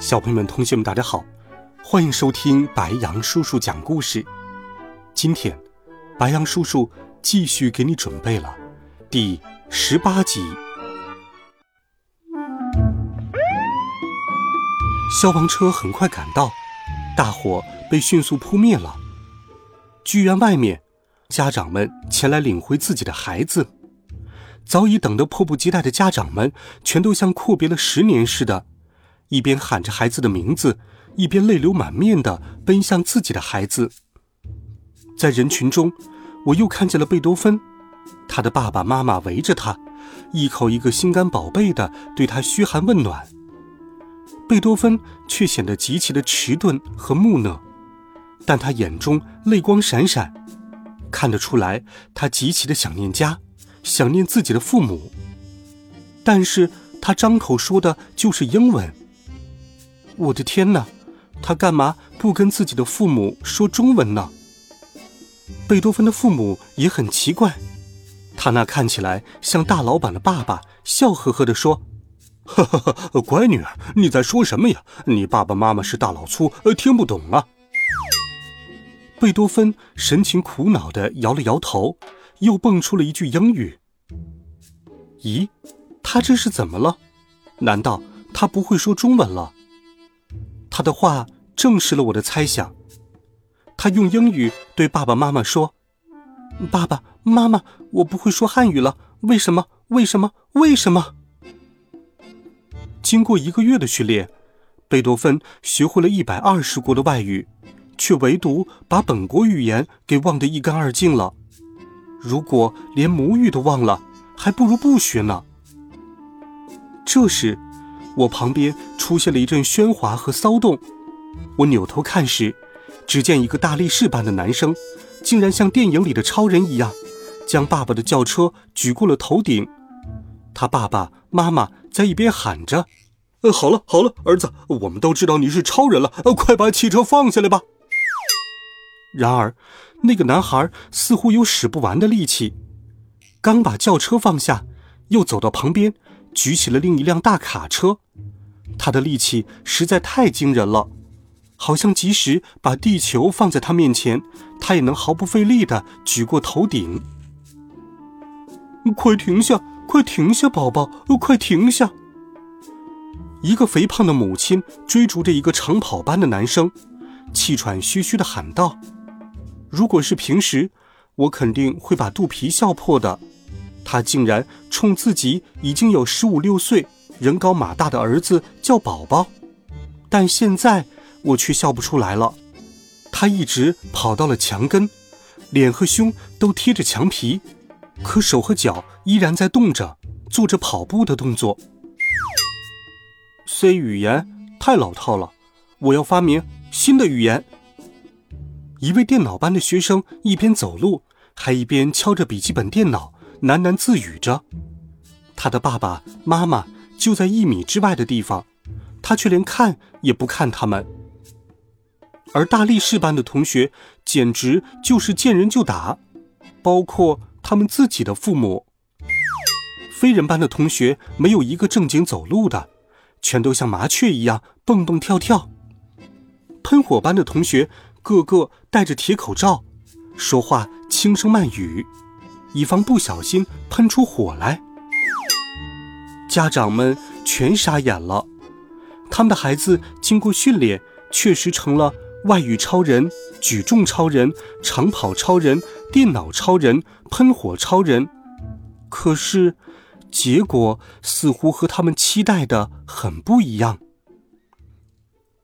小朋友们、同学们，大家好，欢迎收听白杨叔叔讲故事。今天，白杨叔叔继续给你准备了第十八集。消防车很快赶到，大火被迅速扑灭了。剧院外面，家长们前来领回自己的孩子。早已等得迫不及待的家长们，全都像阔别了十年似的。一边喊着孩子的名字，一边泪流满面的奔向自己的孩子。在人群中，我又看见了贝多芬，他的爸爸妈妈围着他，一口一个心肝宝贝的对他嘘寒问暖。贝多芬却显得极其的迟钝和木讷，但他眼中泪光闪闪，看得出来他极其的想念家，想念自己的父母。但是他张口说的就是英文。我的天哪，他干嘛不跟自己的父母说中文呢？贝多芬的父母也很奇怪，他那看起来像大老板的爸爸笑呵呵地说：“呵呵呵，乖女儿，你在说什么呀？你爸爸妈妈是大老粗，听不懂啊。”贝多芬神情苦恼地摇了摇头，又蹦出了一句英语：“咦，他这是怎么了？难道他不会说中文了？”他的话证实了我的猜想。他用英语对爸爸妈妈说：“爸爸妈妈，我不会说汉语了，为什么？为什么？为什么？”经过一个月的训练，贝多芬学会了一百二十国的外语，却唯独把本国语言给忘得一干二净了。如果连母语都忘了，还不如不学呢。这时。我旁边出现了一阵喧哗和骚动，我扭头看时，只见一个大力士般的男生，竟然像电影里的超人一样，将爸爸的轿车举过了头顶。他爸爸妈妈在一边喊着：“呃，好了好了，儿子，我们都知道你是超人了，呃，快把汽车放下来吧。”然而，那个男孩似乎有使不完的力气，刚把轿车放下，又走到旁边。举起了另一辆大卡车，他的力气实在太惊人了，好像即使把地球放在他面前，他也能毫不费力地举过头顶。快停下！快停下，宝宝！快停下！一个肥胖的母亲追逐着一个长跑般的男生，气喘吁吁地喊道：“如果是平时，我肯定会把肚皮笑破的。”他竟然冲自己已经有十五六岁、人高马大的儿子叫宝宝，但现在我却笑不出来了。他一直跑到了墙根，脸和胸都贴着墙皮，可手和脚依然在动着，做着跑步的动作。C 语言太老套了，我要发明新的语言。一位电脑班的学生一边走路，还一边敲着笔记本电脑。喃喃自语着，他的爸爸妈妈就在一米之外的地方，他却连看也不看他们。而大力士班的同学简直就是见人就打，包括他们自己的父母。飞人班的同学没有一个正经走路的，全都像麻雀一样蹦蹦跳跳。喷火班的同学个个戴着铁口罩，说话轻声慢语。以防不小心喷出火来，家长们全傻眼了。他们的孩子经过训练，确实成了外语超人、举重超人、长跑超人、电脑超人、喷火超人。可是，结果似乎和他们期待的很不一样。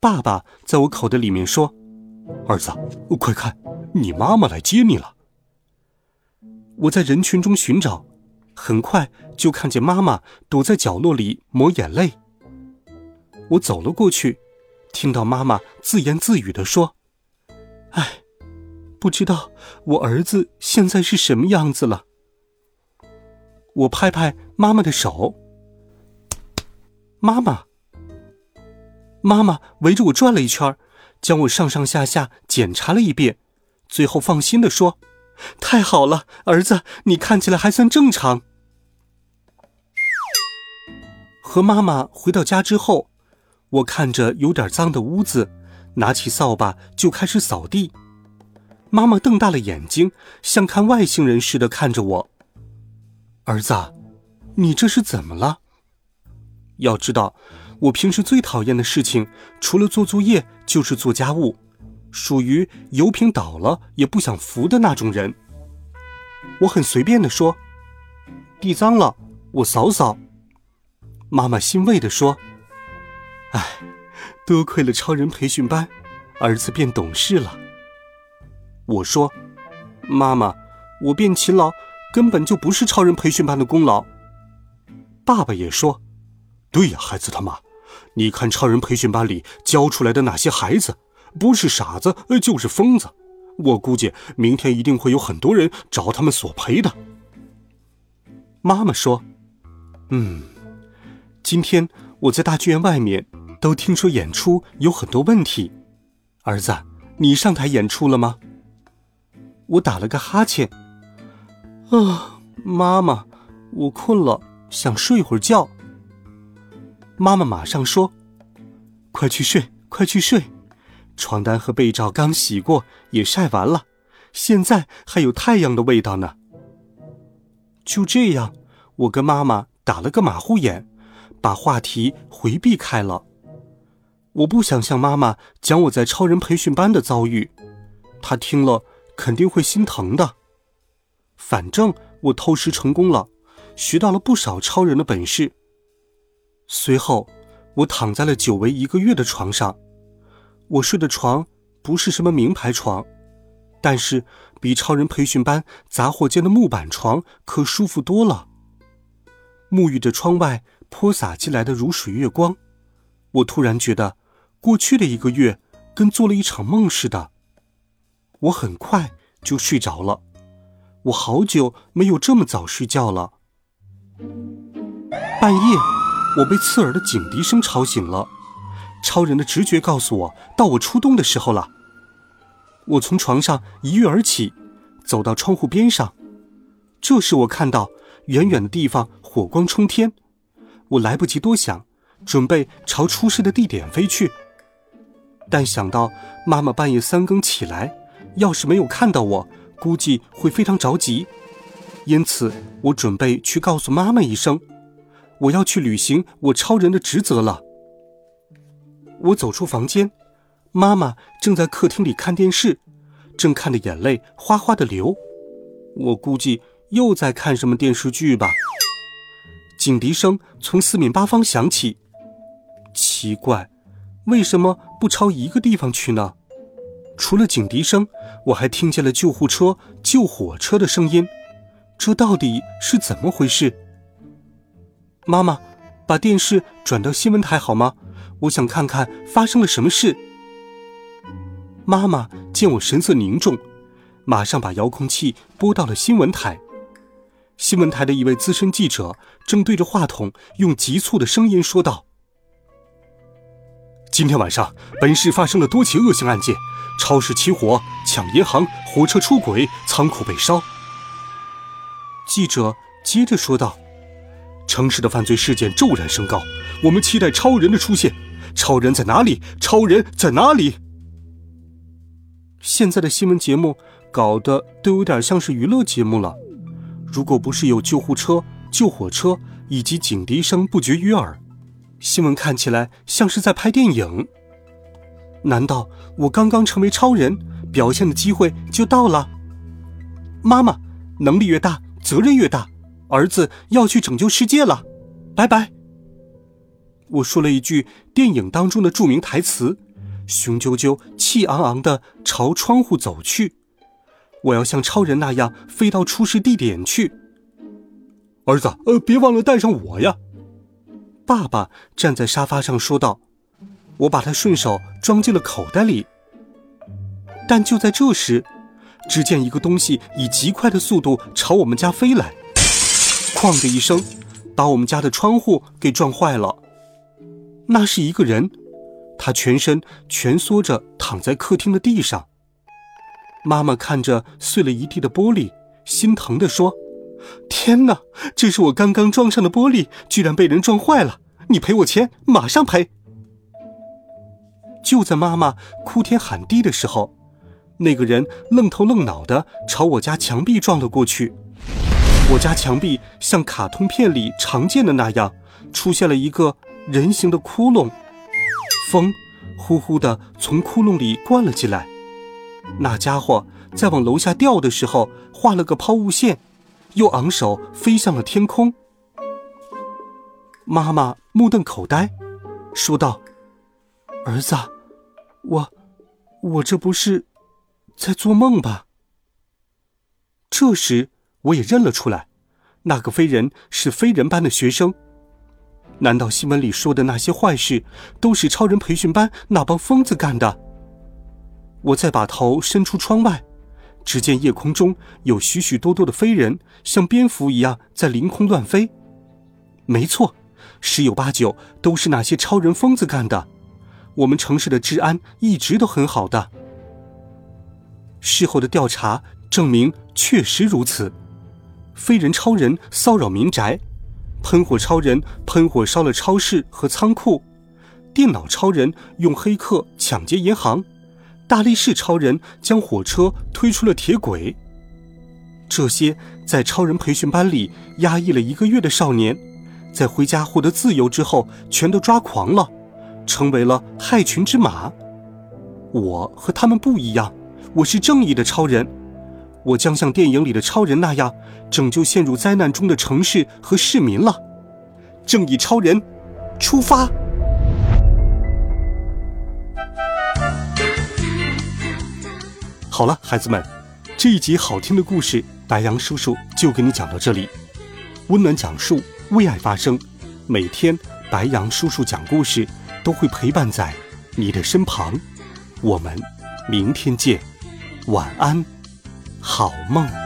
爸爸在我口袋里面说：“儿子，快看，你妈妈来接你了。”我在人群中寻找，很快就看见妈妈躲在角落里抹眼泪。我走了过去，听到妈妈自言自语的说：“哎，不知道我儿子现在是什么样子了。”我拍拍妈妈的手，妈妈，妈妈围着我转了一圈，将我上上下下检查了一遍，最后放心的说：“太好了，儿子，你看起来还算正常。”和妈妈回到家之后，我看着有点脏的屋子，拿起扫把就开始扫地。妈妈瞪大了眼睛，像看外星人似的看着我。儿子，你这是怎么了？要知道，我平时最讨厌的事情，除了做作业就是做家务，属于油瓶倒了也不想扶的那种人。我很随便的说：“地脏了，我扫扫。”妈妈欣慰的说：“哎，多亏了超人培训班，儿子变懂事了。”我说：“妈妈，我变勤劳。”根本就不是超人培训班的功劳。爸爸也说：“对呀，孩子他妈，你看超人培训班里教出来的那些孩子，不是傻子就是疯子。我估计明天一定会有很多人找他们索赔的。”妈妈说：“嗯，今天我在大剧院外面都听说演出有很多问题。儿子，你上台演出了吗？”我打了个哈欠。啊，妈妈，我困了，想睡会儿觉。妈妈马上说：“快去睡，快去睡，床单和被罩刚洗过，也晒完了，现在还有太阳的味道呢。”就这样，我跟妈妈打了个马虎眼，把话题回避开了。我不想向妈妈讲我在超人培训班的遭遇，她听了肯定会心疼的。反正我偷师成功了，学到了不少超人的本事。随后，我躺在了久违一个月的床上。我睡的床不是什么名牌床，但是比超人培训班杂货间的木板床可舒服多了。沐浴着窗外泼洒进来的如水月光，我突然觉得过去的一个月跟做了一场梦似的。我很快就睡着了。我好久没有这么早睡觉了。半夜，我被刺耳的警笛声吵醒了。超人的直觉告诉我，到我出动的时候了。我从床上一跃而起，走到窗户边上。这时，我看到远远的地方火光冲天。我来不及多想，准备朝出事的地点飞去。但想到妈妈半夜三更起来，要是没有看到我，估计会非常着急，因此我准备去告诉妈妈一声，我要去履行我超人的职责了。我走出房间，妈妈正在客厅里看电视，正看的眼泪哗哗的流。我估计又在看什么电视剧吧。警笛声从四面八方响起，奇怪，为什么不朝一个地方去呢？除了警笛声，我还听见了救护车、救火车的声音。这到底是怎么回事？妈妈，把电视转到新闻台好吗？我想看看发生了什么事。妈妈见我神色凝重，马上把遥控器拨到了新闻台。新闻台的一位资深记者正对着话筒，用急促的声音说道：“今天晚上，本市发生了多起恶性案件。”超市起火、抢银行、火车出轨、仓库被烧。记者接着说道：“城市的犯罪事件骤然升高，我们期待超人的出现。超人在哪里？超人在哪里？”现在的新闻节目搞得都有点像是娱乐节目了。如果不是有救护车、救火车以及警笛声不绝于耳，新闻看起来像是在拍电影。难道我刚刚成为超人，表现的机会就到了？妈妈，能力越大，责任越大。儿子要去拯救世界了，拜拜。我说了一句电影当中的著名台词，雄赳赳、气昂昂的朝窗户走去。我要像超人那样飞到出事地点去。儿子，呃，别忘了带上我呀。爸爸站在沙发上说道。我把它顺手装进了口袋里。但就在这时，只见一个东西以极快的速度朝我们家飞来，哐的一声，把我们家的窗户给撞坏了。那是一个人，他全身蜷缩着躺在客厅的地上。妈妈看着碎了一地的玻璃，心疼地说：“天哪，这是我刚刚装上的玻璃，居然被人撞坏了！你赔我钱，马上赔！”就在妈妈哭天喊地的时候，那个人愣头愣脑的朝我家墙壁撞了过去。我家墙壁像卡通片里常见的那样，出现了一个人形的窟窿，风呼呼的从窟窿里灌了进来。那家伙在往楼下掉的时候，画了个抛物线，又昂首飞向了天空。妈妈目瞪口呆，说道：“儿子，我，我这不是在做梦吧？”这时我也认了出来，那个飞人是飞人班的学生。难道新闻里说的那些坏事，都是超人培训班那帮疯子干的？我再把头伸出窗外，只见夜空中有许许多多的飞人，像蝙蝠一样在凌空乱飞。没错，十有八九都是那些超人疯子干的。我们城市的治安一直都很好的。事后的调查证明，确实如此。飞人超人骚扰民宅，喷火超人喷火烧了超市和仓库，电脑超人用黑客抢劫银行。大力士超人将火车推出了铁轨。这些在超人培训班里压抑了一个月的少年，在回家获得自由之后，全都抓狂了，成为了害群之马。我和他们不一样，我是正义的超人，我将像电影里的超人那样拯救陷入灾难中的城市和市民了。正义超人，出发！好了，孩子们，这一集好听的故事，白杨叔叔就给你讲到这里。温暖讲述，为爱发声，每天白杨叔叔讲故事都会陪伴在你的身旁。我们明天见，晚安，好梦。